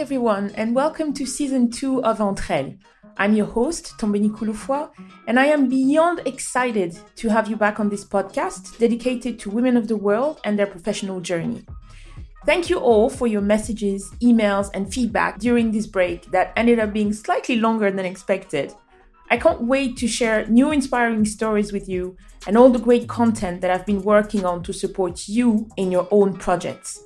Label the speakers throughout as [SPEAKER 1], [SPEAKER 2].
[SPEAKER 1] everyone, and welcome to season two of Entre Elles. I'm your host, Tombeni Kouloufoua, and I am beyond excited to have you back on this podcast dedicated to women of the world and their professional journey. Thank you all for your messages, emails, and feedback during this break that ended up being slightly longer than expected. I can't wait to share new inspiring stories with you and all the great content that I've been working on to support you in your own projects.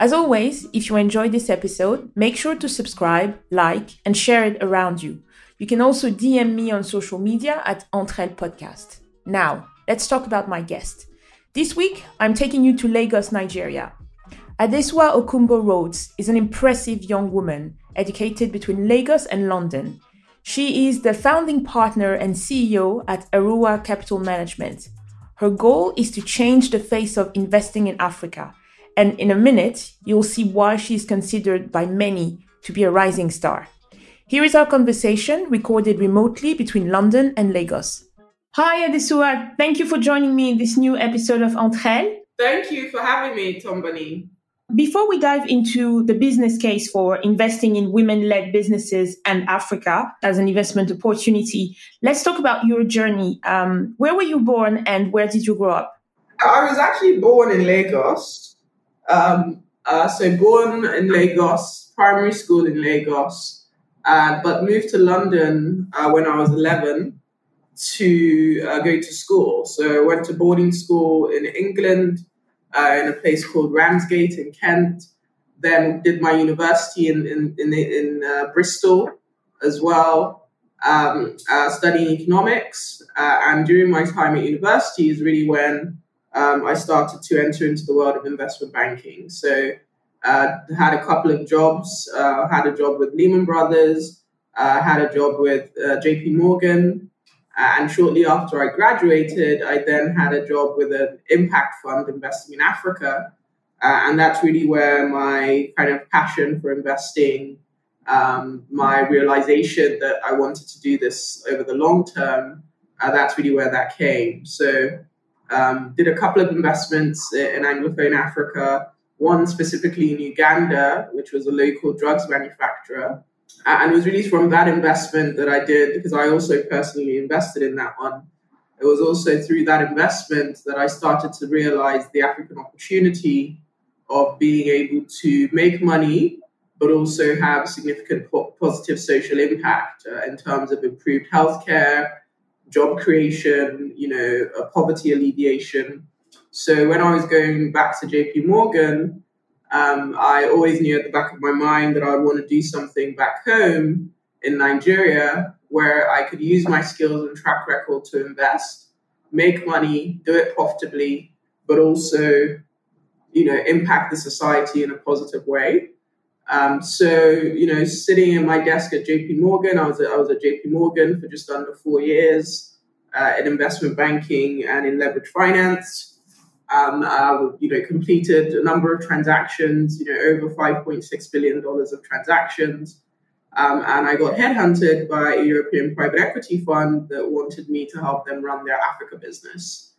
[SPEAKER 1] As always, if you enjoyed this episode, make sure to subscribe, like, and share it around you. You can also DM me on social media at Entre Elles Podcast. Now, let's talk about my guest. This week, I'm taking you to Lagos, Nigeria. Adesuwa Okunbo Rhodes is an impressive young woman educated between Lagos and London. She is the founding partner and CEO at Aruwa Capital Management. Her goal is to change the face of investing in Africa and in a minute, you'll see why she's considered by many to be a rising star. Here is our conversation recorded remotely between London and Lagos. Hi, Adesuwa. Thank you for joining me in this new episode of Entre.
[SPEAKER 2] Thank you for having me, Tombani.
[SPEAKER 1] Before we dive into the business case for investing in women led businesses and Africa as an investment opportunity, let's talk about your journey. Um, where were you born and where did you grow up?
[SPEAKER 2] I was actually born in Lagos. Um, uh, so born in Lagos, primary school in Lagos, uh, but moved to London uh, when I was 11 to uh, go to school. So I went to boarding school in England, uh, in a place called Ramsgate in Kent. Then did my university in in in, in uh, Bristol as well, um, studying economics. and during my time at university is really when um, I started to enter into the world of investment banking. So, uh, had a couple of jobs. Uh, had a job with Lehman Brothers. Uh, had a job with uh, J.P. Morgan. Uh, and shortly after I graduated, I then had a job with an impact fund investing in Africa. Uh, and that's really where my kind of passion for investing, um, my realization that I wanted to do this over the long term, that's really where that came. So um, did a couple of investments in Anglophone Africa, one specifically in Uganda, which was a local drugs manufacturer. And it was really from that investment that I did, because I also personally invested in that one. It was also through that investment that I started to realize the African opportunity of being able to make money, but also have significant positive social impact uh, in terms of improved healthcare, job creation, you know, poverty alleviation. So when I was going back to JP Morgan, um, I always knew at the back of my mind that I would want to do something back home in Nigeria where I could use my skills and track record to invest, make money, do it profitably, but also, you know, impact the society in a positive way. Um, so, you know, sitting in my desk at JP Morgan, I was at, I was at JP Morgan for just under four years uh, in investment banking and in leverage finance. Um, uh, you know, completed a number of transactions, you know, over $5.6 billion of transactions. Um, and I got headhunted by a European private equity fund that wanted me to help them run their Africa business.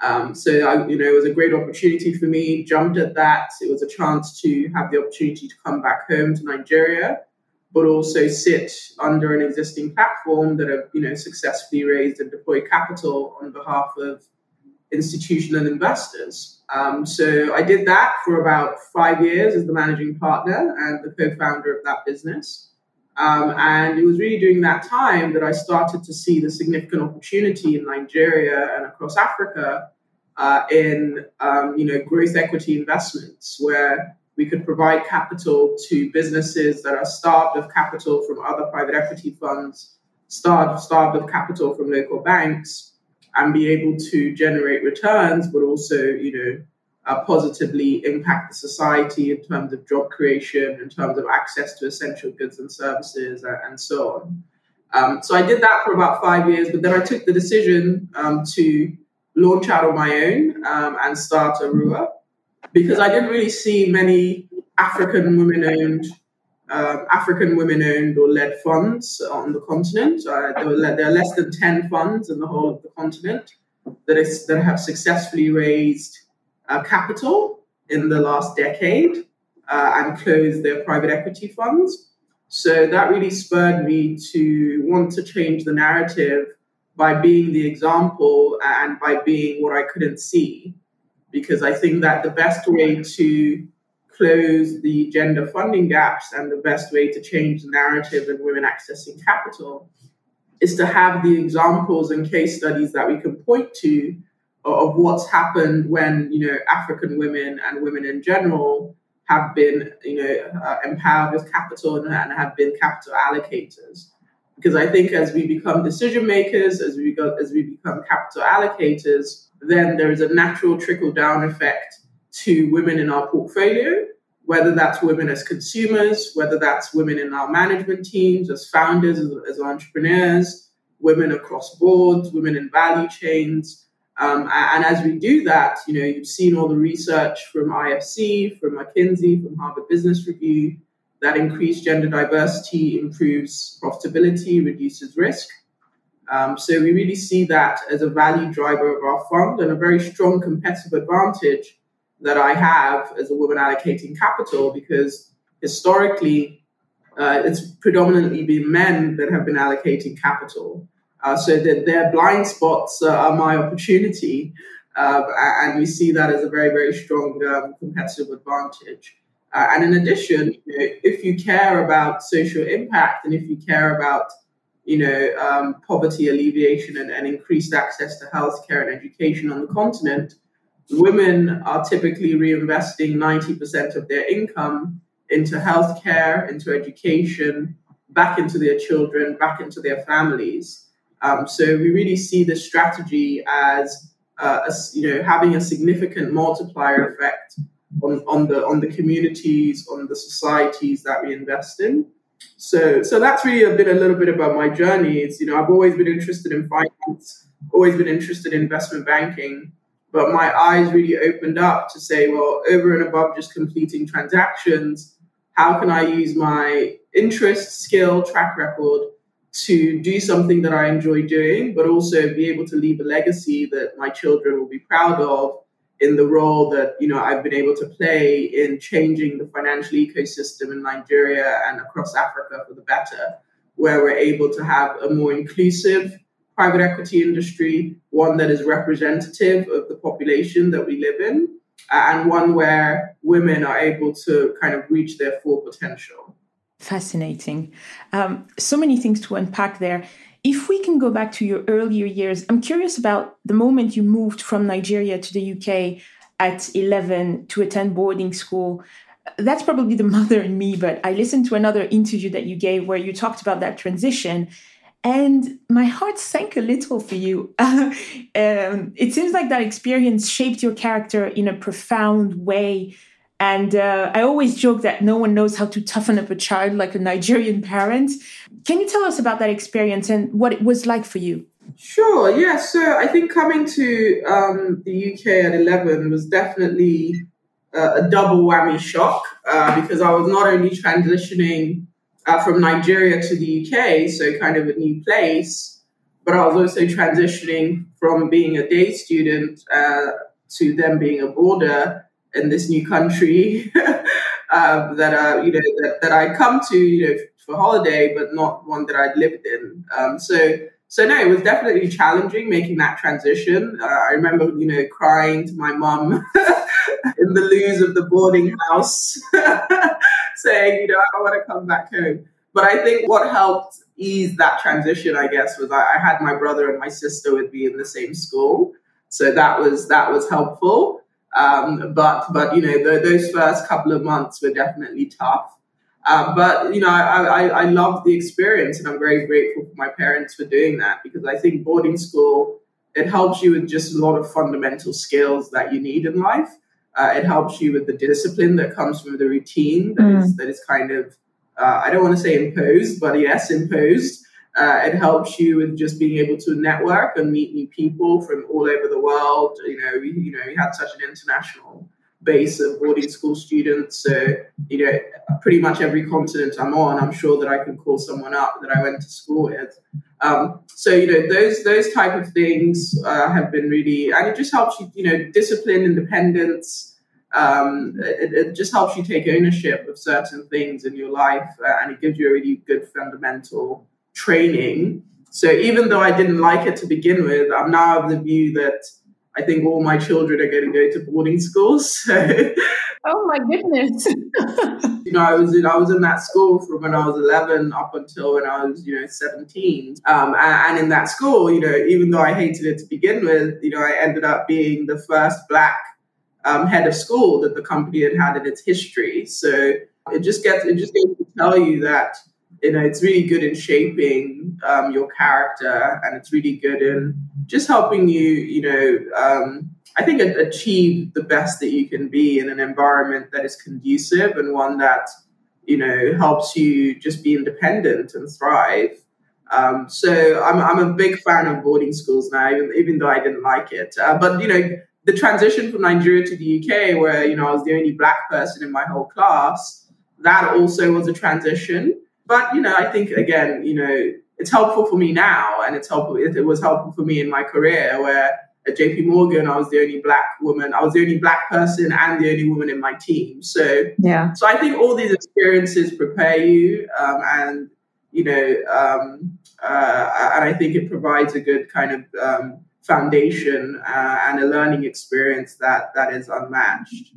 [SPEAKER 2] Um, so I, you know, it was a great opportunity for me. Jumped at that. It was a chance to have the opportunity to come back home to Nigeria, but also sit under an existing platform that have you know successfully raised and deployed capital on behalf of institutional investors. Um, so I did that for about five years as the managing partner and the co-founder of that business. Um, and it was really during that time that I started to see the significant opportunity in Nigeria and across Africa uh, in um, you know growth equity investments, where we could provide capital to businesses that are starved of capital from other private equity funds, starved starved of capital from local banks, and be able to generate returns, but also you know uh, positively impact the society in terms of job creation, in terms of access to essential goods and services, uh, and so on. Um, so I did that for about five years, but then I took the decision um, to launch out on my own um, and start Aruwa because I didn't really see many African women-owned, uh, African women-owned or led funds on the continent. Uh, there, were, there are less than ten funds in the whole of the continent that, is, that have successfully raised uh, capital in the last decade. uh, and close their private equity funds. So that really spurred me to want to change the narrative by being the example and by being what I couldn't see. Because I think that the best way to close the gender funding gaps and the best way to change the narrative in women accessing capital is to have the examples and case studies that we can point to of what's happened when you know African women and women in general have been you know uh, empowered with capital and, and, have been capital allocators. Because I think as we become decision makers, as we go, as we become capital allocators, then there is a natural trickle down effect to women in our portfolio, whether that's women as consumers, whether that's women in our management teams, as founders, as, as entrepreneurs, women across boards, women in value chains um, and as we do that, you know, you've seen all the research from IFC, from McKinsey, from Harvard Business Review that increased gender diversity improves profitability, reduces risk. Um, so we really see that as a value driver of our fund and a very strong competitive advantage that I have as a woman allocating capital because historically uh, it's predominantly been men that have been allocating capital. Uh, so that their blind spots uh, are my opportunity. Uh, and we see that as a very, very strong um, competitive advantage. Uh, and in addition, you know, if you care about social impact and if you care about you know, um, poverty alleviation and, and, increased access to healthcare and education on the continent, women are typically reinvesting 90% of their income into healthcare, into education, back into their children, back into their families. Um, so we really see this strategy as uh, a, you know having a significant multiplier effect on, on the on the communities, on the societies that we invest in. So so that's really a bit a little bit about my journey. It's you know I've always been interested in finance, always been interested in investment banking, but my eyes really opened up to say, well, over and above just completing transactions, how can I use my interest, skill, track record to do something that I enjoy doing, but also be able to leave a legacy that my children will be proud of in the role that you know I've been able to play in changing the financial ecosystem in Nigeria and across Africa for the better, where we're able to have a more inclusive private equity industry, one that is representative of the population that we live in, uh, and one where women are able to kind of reach their full potential.
[SPEAKER 1] Fascinating. Um, so many things to unpack there. If we can go back to your earlier years, I'm curious about the moment you moved from Nigeria to the UK at 11 to attend boarding school. That's probably the mother in me, but I listened to another interview that you gave where you talked about that transition. And my heart sank a little for you. um, it seems like that experience shaped your character in a profound way and uh, I always joke that no one knows how to toughen up a child like a Nigerian parent. Can you tell us about that experience and what it was like for you?
[SPEAKER 2] Sure, yeah. So I think coming to um, the UK at 11 was definitely uh, a double whammy shock uh, because I was not only transitioning uh, from Nigeria to the UK, so kind of a new place, but I was also transitioning from being a day student uh, to then being a boarder in this new country um, that uh, you know that, that I come to you know for holiday, but not one that I'd lived in. Um, so so no, it was definitely challenging making that transition. Uh, I remember you know crying to my mum in the loos of the boarding house, saying you know I want to come back home. But I think what helped ease that transition, I guess, was I, I had my brother and my sister with me in the same school, so that was that was helpful. Um, but but you know the, those first couple of months were definitely tough. Uh, but you know I, I, I love the experience and I'm very grateful for my parents for doing that because I think boarding school it helps you with just a lot of fundamental skills that you need in life. Uh, it helps you with the discipline that comes from the routine that mm. is that is kind of uh, I don't want to say imposed, but yes, imposed. Uh, it helps you with just being able to network and meet new people from all over the world. You know, we, you know, we had such an international base of boarding school students. So, you know, pretty much every continent I'm on, I'm sure that I can call someone up that I went to school with. Um, so, you know, those those type of things uh, have been really, and it just helps you, you know, discipline, independence. um, it, it, just helps you take ownership of certain things in your life uh, and it gives you a really good fundamental training. So even though I didn't like it to begin with, I'm now of the view that I think all my children are going to go to boarding schools.
[SPEAKER 1] So oh my goodness!
[SPEAKER 2] you know, I was in I was in that school from when I was 11 up until when I was you know 17. Um, and, and in that school, you know, even though I hated it to begin with, you know, I ended up being the first black um, head of school that the company had had in its history. So it just gets it just goes to tell you that you know it's really good in shaping um, your character, and it's really good in just helping you, you know, um, I think achieve the best that you can be in an environment that is conducive and one that you know helps you just be independent and thrive. Um, so I'm, I'm a big fan of boarding schools now, even, even though I didn't like it. Uh, but you know, the transition from Nigeria to the UK, where you know I was the only black person in my whole class, that also was a transition. But you know, I think again, you know, it's helpful for me now, and it's helpful. It, it was helpful for me in my career, where at JP Morgan, I was the only black woman. I was the only black person and the only woman in my team. So
[SPEAKER 1] yeah.
[SPEAKER 2] So I think all these experiences prepare you, um, and you know, um, uh, and I think it provides a good kind of um, foundation uh, and a learning experience that that is unmatched.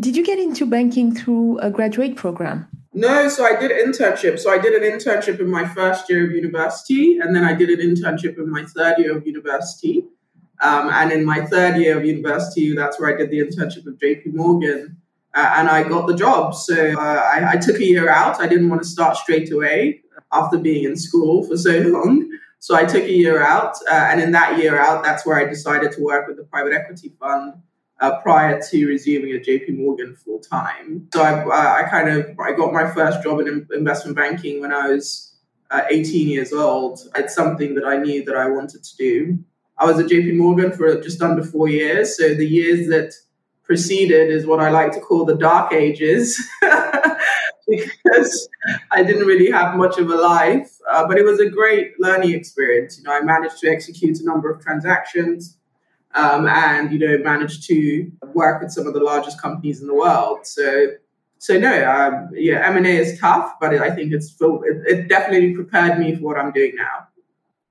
[SPEAKER 1] Did you get into banking through a graduate program?
[SPEAKER 2] No, so I did internship. So I did an internship in my first year of university, and then I did an internship in my third year of university. Um, and in my third year of university, that's where I did the internship with JP Morgan. Uh, and I got the job. So uh, I, I, took a year out. I didn't want to start straight away after being in school for so long. So I took a year out. Uh, and in that year out, that's where I decided to work with the private equity fund uh, prior to resuming at JP Morgan full time. So I, I, kind of I got my first job in investment banking when I was uh, 18 years old. It's something that I knew that I wanted to do. I was at JP Morgan for just under four years. So the years that preceded is what I like to call the dark ages because I didn't really have much of a life. Uh, but it was a great learning experience. You know, I managed to execute a number of transactions um, and, you know, managed to work with some of the largest companies in the world. So, so no, um, yeah, M&A is tough, but I think it's it, it definitely prepared me for what I'm doing now.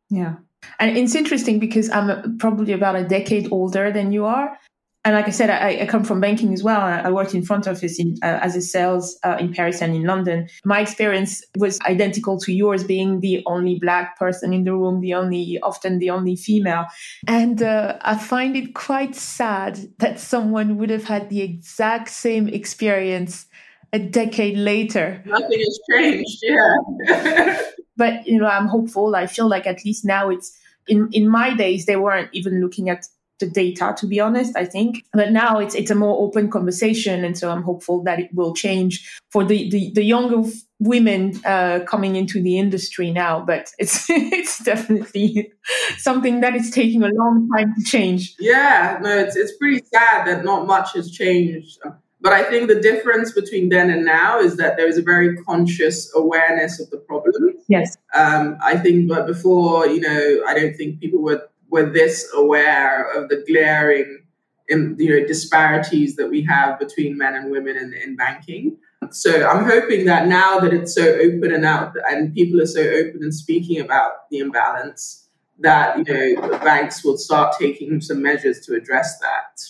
[SPEAKER 1] Yeah. And it's interesting because I'm probably about a decade older than you are. And like I said, I, I come from banking as well. I worked in front office in, uh, as a sales uh, in Paris and in London. My experience was identical to yours, being the only black person in the room, the only, often the only female. And uh, I find it quite sad that someone would have had the exact same experience a decade later.
[SPEAKER 2] Nothing has changed, yeah.
[SPEAKER 1] but you know, I'm hopeful. I feel like at least now it's in in my days they weren't even looking at the data to be honest i think but now it's it's a more open conversation and so i'm hopeful that it will change for the the, the younger women uh, coming into the industry now but it's it's definitely something that is taking a long time to change
[SPEAKER 2] yeah no it's it's pretty sad that not much has changed but I think the difference between then and now is that there is a very conscious awareness of the problem.
[SPEAKER 1] Yes.
[SPEAKER 2] Um, I think, but before, you know, I don't think people were were this aware of the glaring, in, you know, disparities that we have between men and women in, in banking. So I'm hoping that now that it's so open and out, and people are so open and speaking about the imbalance, that you know, banks will start taking some measures to address that.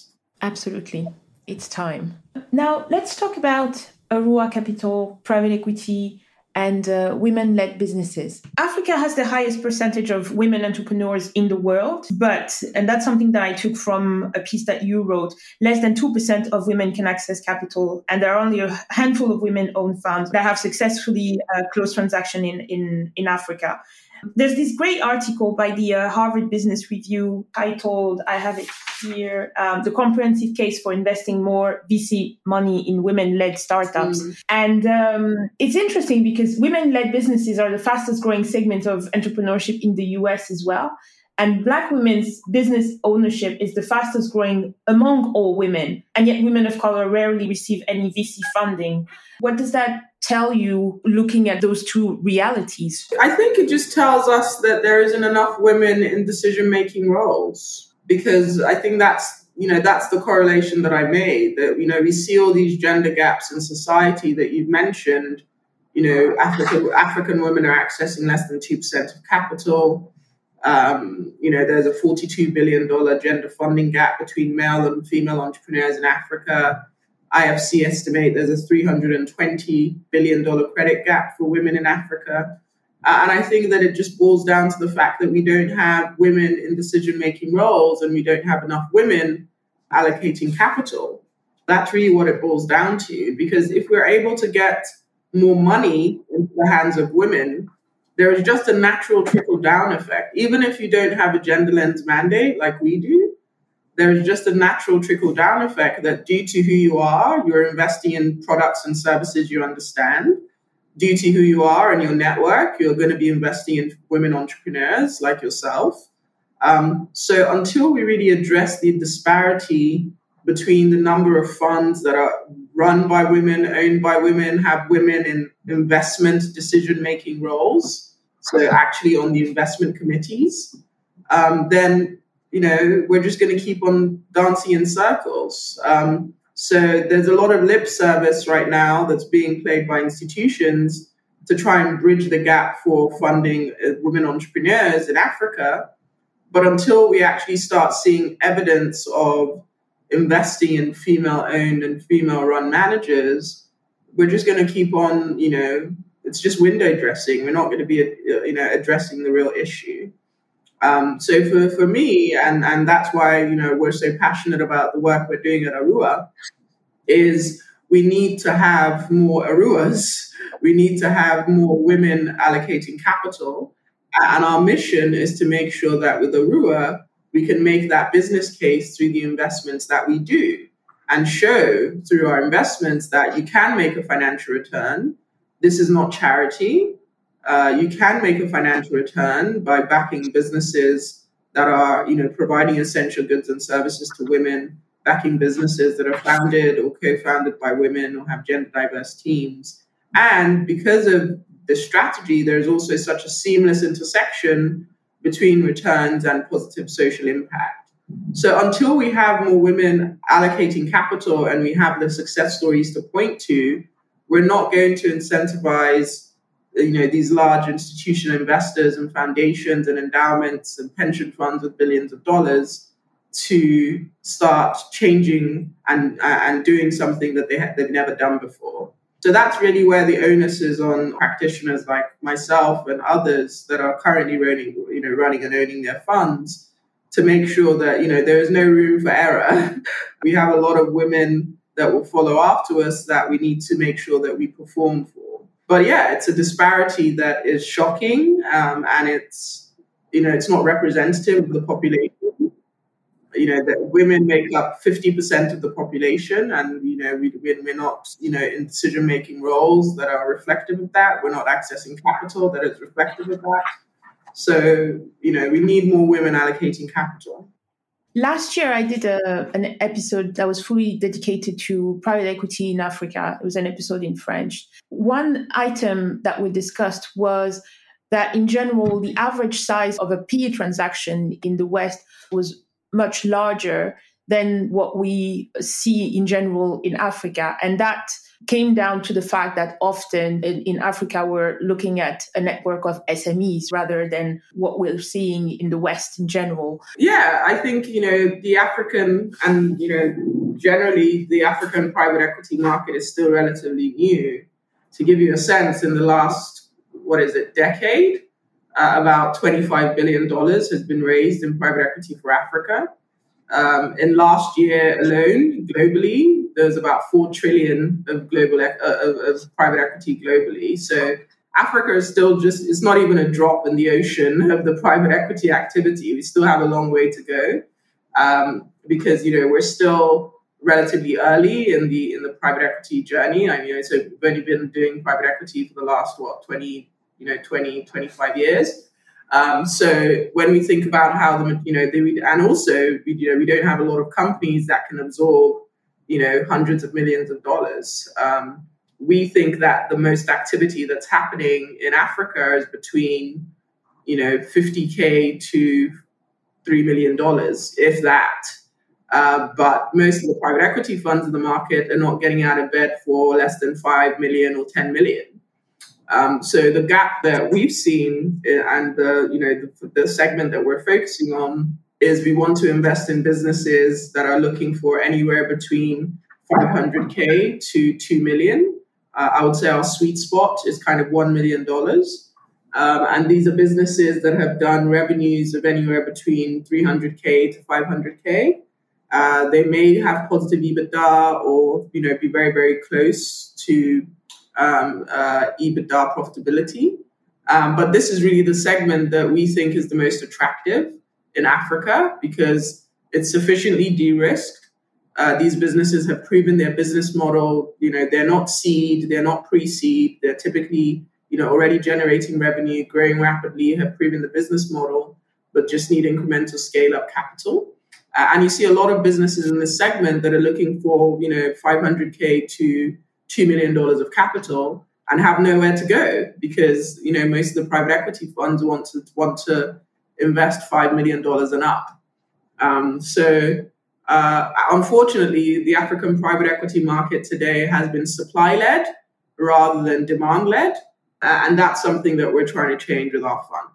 [SPEAKER 1] Absolutely it's time. Now, let's talk about Aruwa Capital, private equity, and uh, women led businesses. Africa has the highest percentage of women entrepreneurs in the world, but, and that's something that I took from a piece that you wrote, less than 2% of women can access capital. And there are only a handful of women owned funds that have successfully uh, closed transaction in, in, in Africa. There's this great article by the uh, Harvard Business Review titled, I have it here, um, The Comprehensive Case for Investing More VC Money in Women Led Startups. Mm. And um, it's interesting because women led businesses are the fastest growing segment of entrepreneurship in the US as well. And Black women's business ownership is the fastest growing among all women. And yet, women of color rarely receive any VC funding. What does that tell you looking at those two realities?
[SPEAKER 2] I think it just tells us that there isn't enough women in decision making roles because I think that's you know, that's the correlation that I made that, you know, we see all these gender gaps in society that you've mentioned. You know, African, African women are accessing less than 2% of capital. Um, you know, there's a $42 billion gender funding gap between male and female entrepreneurs in Africa. IFC estimate there's a $320 billion credit gap for women in Africa. Uh, and I think that it just boils down to the fact that we don't have women in decision making roles and we don't have enough women allocating capital. That's really what it boils down to. Because if we're able to get more money into the hands of women, there is just a natural trickle down effect. Even if you don't have a gender lens mandate like we do, there is just a natural trickle down effect that due to who you are, you're investing in products and services you understand due to who you are and your network, you're going to be investing in women entrepreneurs like yourself. Um, so until we really address the disparity between the number of funds that are run by women, owned by women, have women in investment decision making roles, so actually on the investment committees, um, then you know we're just going to keep on dancing in circles. Um, so there's a lot of lip service right now that's being played by institutions to try and bridge the gap for funding uh, women entrepreneurs in Africa. But until we actually start seeing evidence of investing in female owned and female run managers, we're just going to keep on, you know, it's just window dressing. We're not going to be, uh, you know, addressing the real issue. Um, so for, for me, and, and that's why you know we're so passionate about the work we're doing at Aruwa, is we need to have more Aruwas. We need to have more women allocating capital. And our mission is to make sure that with Aruwa, we can make that business case through the investments that we do and show through our investments that you can make a financial return. This is not charity. Uh, you can make a financial return by backing businesses that are, you know, providing essential goods and services to women, backing businesses that are founded or co-founded by women or have gender diverse teams. And because of the strategy, there's also such a seamless intersection between returns and positive social impact. So until we have more women allocating capital and we have the success stories to point to, we're not going to incentivize you know these large institutional investors and foundations and endowments and pension funds with billions of dollars to start changing and and doing something that they ha- they've never done before. So that's really where the onus is on practitioners like myself and others that are currently running, you know, running and owning their funds to make sure that you know there is no room for error. we have a lot of women that will follow after us that we need to make sure that we perform for but yeah, it's a disparity that is shocking, um, and it's you know it's not representative of the population. You know that women make up fifty percent of the population, and you know we, we're not you know in decision making roles that are reflective of that. We're not accessing capital that is reflective of that. So you know we need more women allocating capital.
[SPEAKER 1] Last year, I did a, an episode that was fully dedicated to private equity in Africa. It was an episode in French. One item that we discussed was that, in general, the average size of a PE transaction in the West was much larger than what we see in general in Africa. And that came down to the fact that often in, in, Africa, we're looking at a network of SMEs rather than what we're seeing in the West in general.
[SPEAKER 2] Yeah, I think, you know, the African and, you know, generally the African private equity market is still relatively new. To give you a sense, in the last, what is it, decade, uh, about $25 billion has been raised in private equity for Africa. Um, in last year alone, globally, there's about four trillion of global uh, of, of, private equity globally. So Africa is still just it's not even a drop in the ocean of the private equity activity. We still have a long way to go um, because you know we're still relatively early in the in the private equity journey. I mean, so we've only been doing private equity for the last what 20 you know 20 25 years. Um, so when we think about how the you know they, and also you know we don't have a lot of companies that can absorb you know hundreds of millions of dollars. Um, we think that the most activity that's happening in Africa is between you know 50k to three million dollars, if that. Uh, but most of the private equity funds in the market are not getting out of bed for less than 5 million or 10 million. Um, so the gap that we've seen uh, and the, you know, the, the segment that we're focusing on is we want to invest in businesses that are looking for anywhere between 500K to 2 million. Uh, I would say our sweet spot is kind of $1 million. Um, and these are businesses that have done revenues of anywhere between 300K to 500K. Uh, they may have positive EBITDA or, you know, be very, very close to um, uh, EBITDA profitability. Um, but this is really the segment that we think is the most attractive in Africa because it's sufficiently de-risked. Uh, these businesses have proven their business model. You know, they're not seed, they're not pre-seed. They're typically, you know, already generating revenue, growing rapidly, have proven the business model, but just need incremental scale-up capital. Uh, and you see a lot of businesses in this segment that are looking for, you know, 500k to two million dollars of capital and have nowhere to go because you know most of the private equity funds want to want to invest five million dollars and up. Um, so uh, unfortunately, the African private equity market today has been supply led rather than demand led, uh, and that's something that we're trying to change with our fund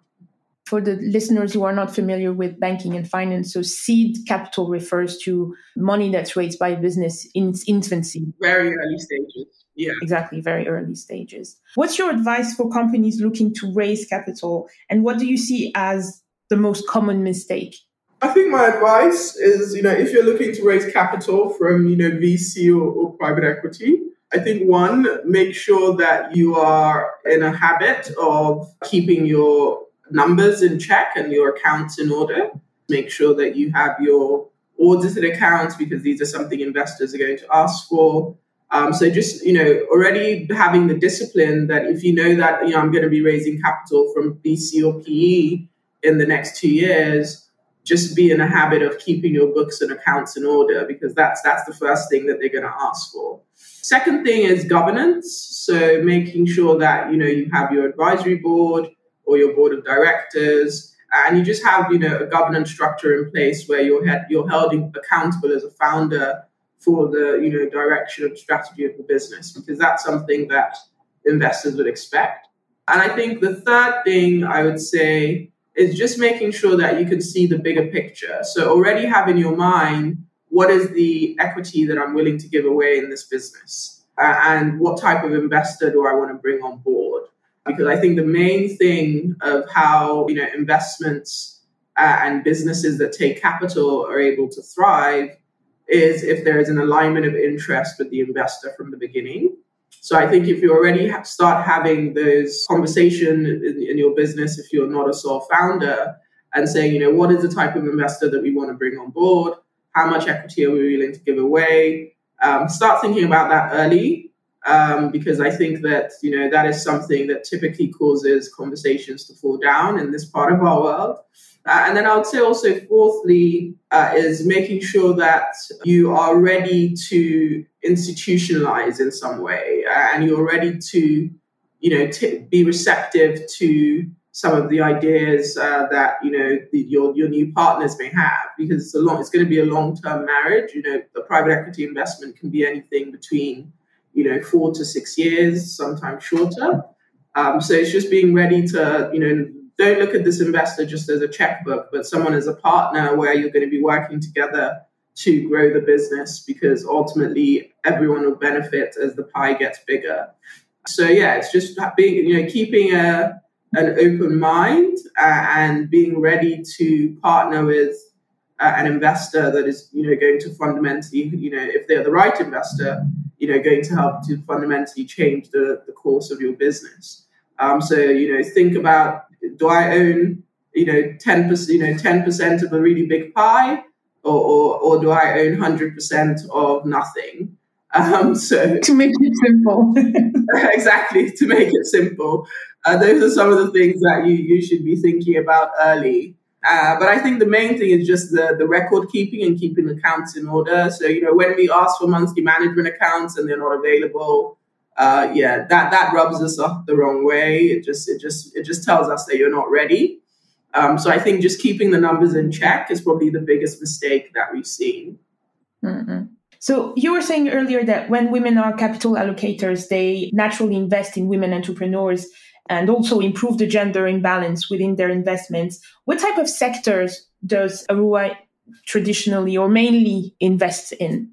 [SPEAKER 1] for the listeners who are not familiar with banking and finance, so seed capital refers to money that's raised by a business in its infancy.
[SPEAKER 2] Very early stages. Yeah.
[SPEAKER 1] Exactly, very early stages. What's your advice for companies looking to raise capital and what do you see as the most common mistake?
[SPEAKER 2] I think my advice is, you know, if you're looking to raise capital from, you know, VC or, or private equity, I think one, make sure that you are in a habit of keeping your numbers in check and your accounts in order. Make sure that you have your audited accounts because these are something investors are going to ask for. Um, so just you know, already having the discipline that if you know that you know I'm going to be raising capital from VC or PE in the next two years, just be in a habit of keeping your books and accounts in order because that's that's the first thing that they're going to ask for. Second thing is governance. So making sure that you know you have your advisory board, or your board of directors, and you just have you know a governance structure in place where you're you're held accountable as a founder for the you know direction and strategy of the business because that's something that investors would expect. And I think the third thing I would say is just making sure that you can see the bigger picture. So already have in your mind what is the equity that I'm willing to give away in this business, uh, and what type of investor do I want to bring on board because I think the main thing of how you know investments uh, and businesses that take capital are able to thrive is if there is an alignment of interest with the investor from the beginning. So I think if you already start having those conversation in, in your business, if you're not a sole founder, and saying, you know, what is the type of investor that we want to bring on board? How much equity are we willing to give away? Um, start thinking about that early um, because I think that you know that is something that typically causes conversations to fall down in this part of our world. Uh, and then I would say also, fourthly, uh, is making sure that you are ready to institutionalize in some way, uh, and you're ready to, you know, t- be receptive to some of the ideas uh, that you know the, your your new partners may have, because it's a long, it's going to be a long term marriage. You know, the private equity investment can be anything between you know, four to six years, sometimes shorter. Um, so it's just being ready to, you know, don't look at this investor just as a checkbook, but someone as a partner where you're going to be working together to grow the business because ultimately everyone will benefit as the pie gets bigger. So yeah, it's just being, you know, keeping a an open mind uh, and being ready to partner with uh, an investor that is, you know, going to fundamentally, you know, if they're the right investor, you know, going to help to fundamentally change the, the course of your business. Um, so, you know, think about do I own, you know, 10%, you know, 10% of a really big pie or, or, or do I own 100% of nothing? Um, so
[SPEAKER 1] to make it simple,
[SPEAKER 2] exactly to make it simple. Uh, those are some of the things that you, you should be thinking about early. Uh, but I think the main thing is just the, the record keeping and keeping accounts in order. So, you know, when we ask for monthly management accounts and they're not available, uh, yeah, that, that rubs us off the wrong way. It just, it just, it just tells us that you're not ready. Um, so I think just keeping the numbers in check is probably the biggest mistake that we've seen.
[SPEAKER 1] Mm-hmm. So you were saying earlier that when women are capital allocators, they naturally invest in women entrepreneurs and also improve the gender imbalance within their investments. What type of sectors does Aruwa traditionally or mainly invest in?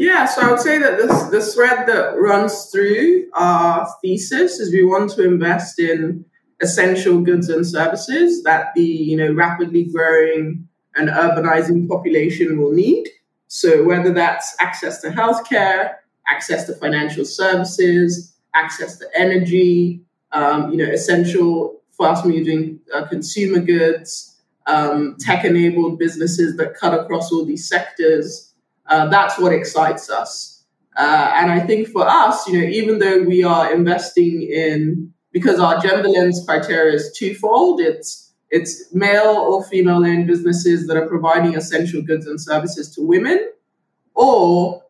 [SPEAKER 2] Yeah, so I would say that this the thread that runs through our thesis is we want to invest in essential goods and services that the you know rapidly growing and urbanizing population will need. So whether that's access to healthcare, access to financial services, access to energy, um, you know, essential fast-moving uh, consumer goods, um, tech-enabled businesses that cut across all these sectors uh, that's what excites us. Uh, and I think for us, you know, even though we are investing in because our gender lens criteria is twofold, it's it's male or female owned businesses that are providing essential goods and services to women, or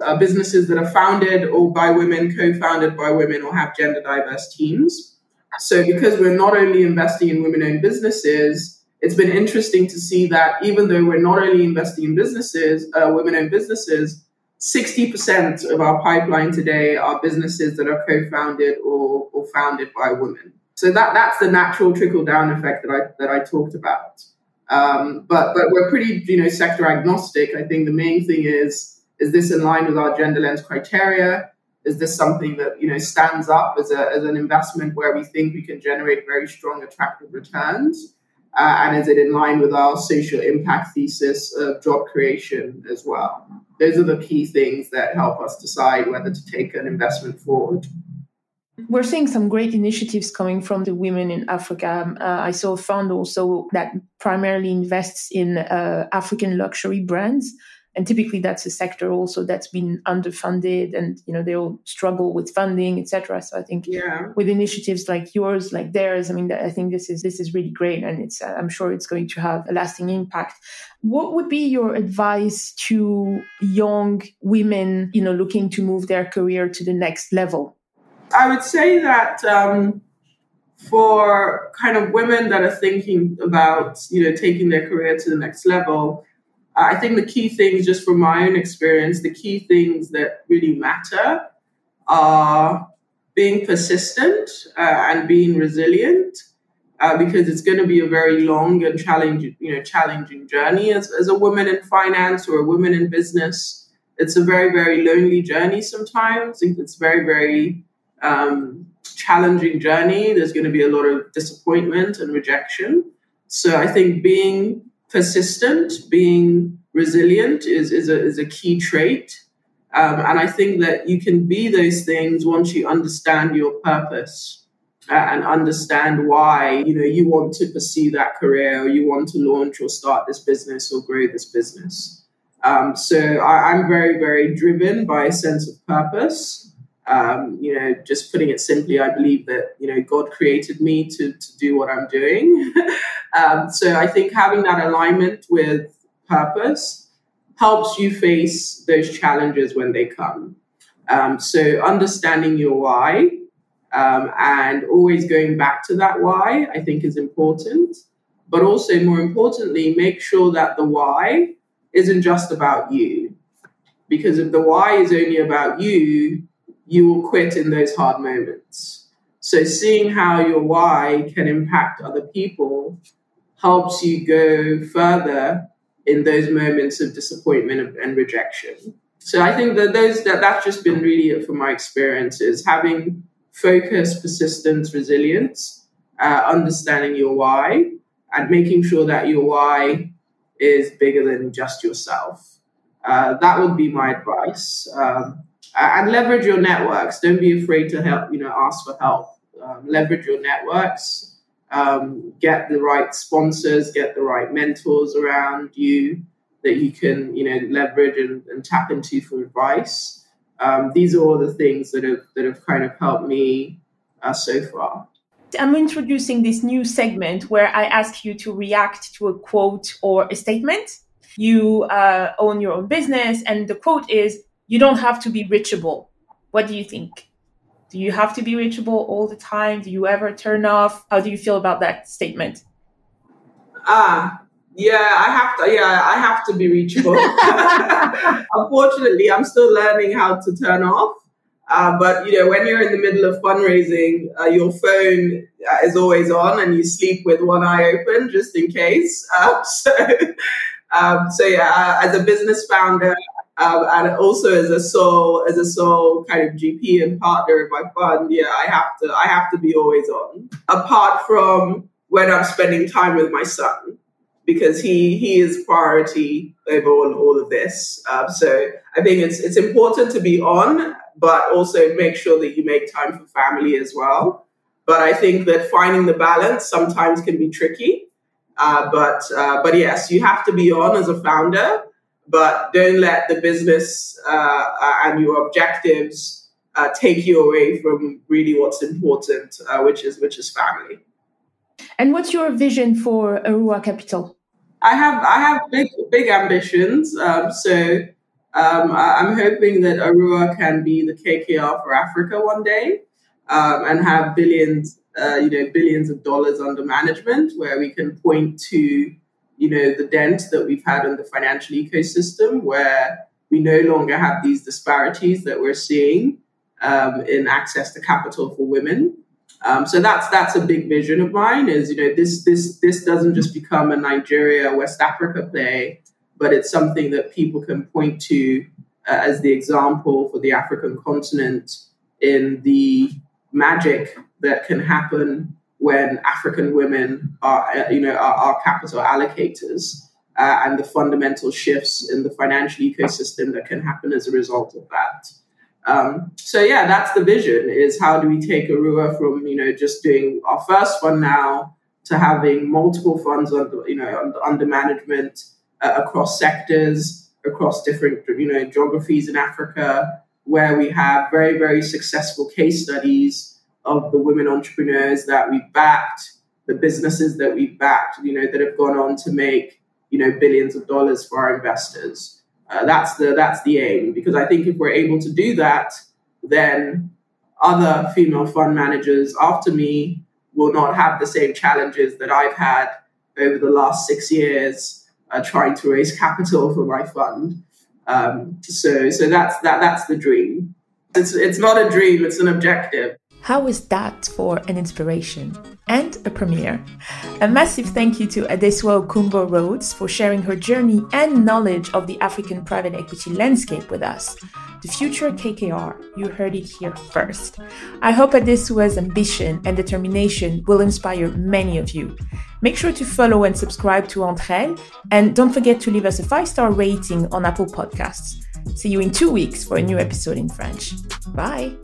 [SPEAKER 2] uh, businesses that are founded or by women, co-founded by women, or have gender diverse teams. So because we're not only investing in women owned businesses, it's been interesting to see that even though we're not only investing in businesses, uh, women owned businesses, 60% of our pipeline today are businesses that are co-founded or, or founded by women. So that, that's the natural trickle down effect that I, that I talked about. Um, but, but we're pretty, you know, sector agnostic. I think the main thing is, is this in line with our gender lens criteria? Is this something that, you know, stands up as, a, as an investment where we think we can generate very strong, attractive returns? Uh, and is it in line with our social impact thesis of job creation as well? Those are the key things that help us decide whether to take an investment forward.
[SPEAKER 1] We're seeing some great initiatives coming from the women in Africa. Um, uh, I saw a fund also that primarily invests in uh, African luxury brands and typically that's a sector also that's been underfunded and you know they'll struggle with funding etc so i think yeah. with initiatives like yours like theirs i mean i think this is this is really great and it's i'm sure it's going to have a lasting impact. What would be your advice to young women you know looking to move their career to the next level?
[SPEAKER 2] I would say that um, for kind of women that are thinking about you know taking their career to the next level I think the key things, just from my own experience, the key things that really matter are being persistent uh, and being resilient. Uh, because it's going to be a very long and challenging, you know, challenging journey as, as a woman in finance or a woman in business. It's a very, very lonely journey sometimes. It's very, very um, challenging journey. There's going to be a lot of disappointment and rejection. So I think being persistent, being resilient is, is, a, is a key trait. Um, and I think that you can be those things once you understand your purpose uh, and understand why you know you want to pursue that career or you want to launch or start this business or grow this business. Um, so I, I'm very, very driven by a sense of purpose. Um, you know, just putting it simply, I believe that you know God created me to to do what I'm doing. um, so I think having that alignment with purpose helps you face those challenges when they come. Um, so understanding your why um, and always going back to that why, I think, is important. But also, more importantly, make sure that the why isn't just about you. Because if the why is only about you, you will quit in those hard moments. So, seeing how your why can impact other people helps you go further in those moments of disappointment and rejection. So, I think that those that that's just been really it from my experiences having focus, persistence, resilience, uh, understanding your why, and making sure that your why is bigger than just yourself. Uh, that would be my advice. Um, and leverage your networks. Don't be afraid to help. You know, ask for help. Um, leverage your networks. Um, get the right sponsors. Get the right mentors around you that you can you know leverage and, and tap into for advice. Um, these are all the things that have that have kind of helped me uh, so far.
[SPEAKER 1] I'm introducing this new segment where I ask you to react to a quote or a statement. You uh, own your own business, and the quote is you don't have to be reachable. What do you think? Do you have to be reachable all the time? Do you ever turn off? How do you feel about that statement?
[SPEAKER 2] Ah, Yeah, I have to. Yeah, I have to be reachable. Unfortunately, I'm still learning how to turn off. Uh, but you know, when you're in the middle of fundraising, uh, your phone uh, is always on, and you sleep with one eye open just in case. Uh, so, um, so yeah, uh, as a business founder, um, and also as a sole as a sole kind of GP and partner in my fund, yeah, I have to I have to be always on. Apart from when I'm spending time with my son, because he he is priority over all, all of this. Um, so I think it's it's important to be on, but also make sure that you make time for family as well. But I think that finding the balance sometimes can be tricky. Uh, but uh, but yes, you have to be on as a founder, but don't let the business uh, uh and your objectives uh, take you away from really what's important, uh, which is which is family.
[SPEAKER 1] And what's your vision for Aruwa Capital?
[SPEAKER 2] I have I have big big ambitions. Um, so um, I, am hoping that Aruwa can be the KKR for Africa one day, um, and have billions, uh, you know, billions of dollars under management, where we can point to, you know, the dent that we've had in the financial ecosystem, where we no longer have these disparities that we're seeing um, in access to capital for women. Um, so that's that's a big vision of mine. Is you know this this this doesn't just become a Nigeria West Africa play, but it's something that people can point to uh, as the example for the African continent in the magic that can happen when African women are uh, you know are, are capital allocators. Uh, and the fundamental shifts in the financial ecosystem that can happen as a result of that. Um, so yeah, that's the vision: is how do we take Aruwa from you know just doing our first fund now to having multiple funds under you know under, management uh, across sectors, across different you know geographies in Africa, where we have very very successful case studies of the women entrepreneurs that we backed, the businesses that we backed, you know that have gone on to make you know billions of dollars for our investors. Uh, that's the that's the aim because I think if we're able to do that, then other female fund managers after me will not have the same challenges that I've had over the last six years uh, trying to raise capital for my fund. Um, so so that's that that's the dream. It's it's not a dream; it's an objective.
[SPEAKER 1] How is that for an inspiration and a premiere? A massive thank you to Adesuwa Okunbo Rhodes for sharing her journey and knowledge of the African private equity landscape with us. The future KKR, you heard it here first. I hope Adesuwa's ambition and determination will inspire many of you. Make sure to follow and subscribe to Entre and don't forget to leave us a five star rating on Apple Podcasts. See you in two weeks for a new episode in French. Bye!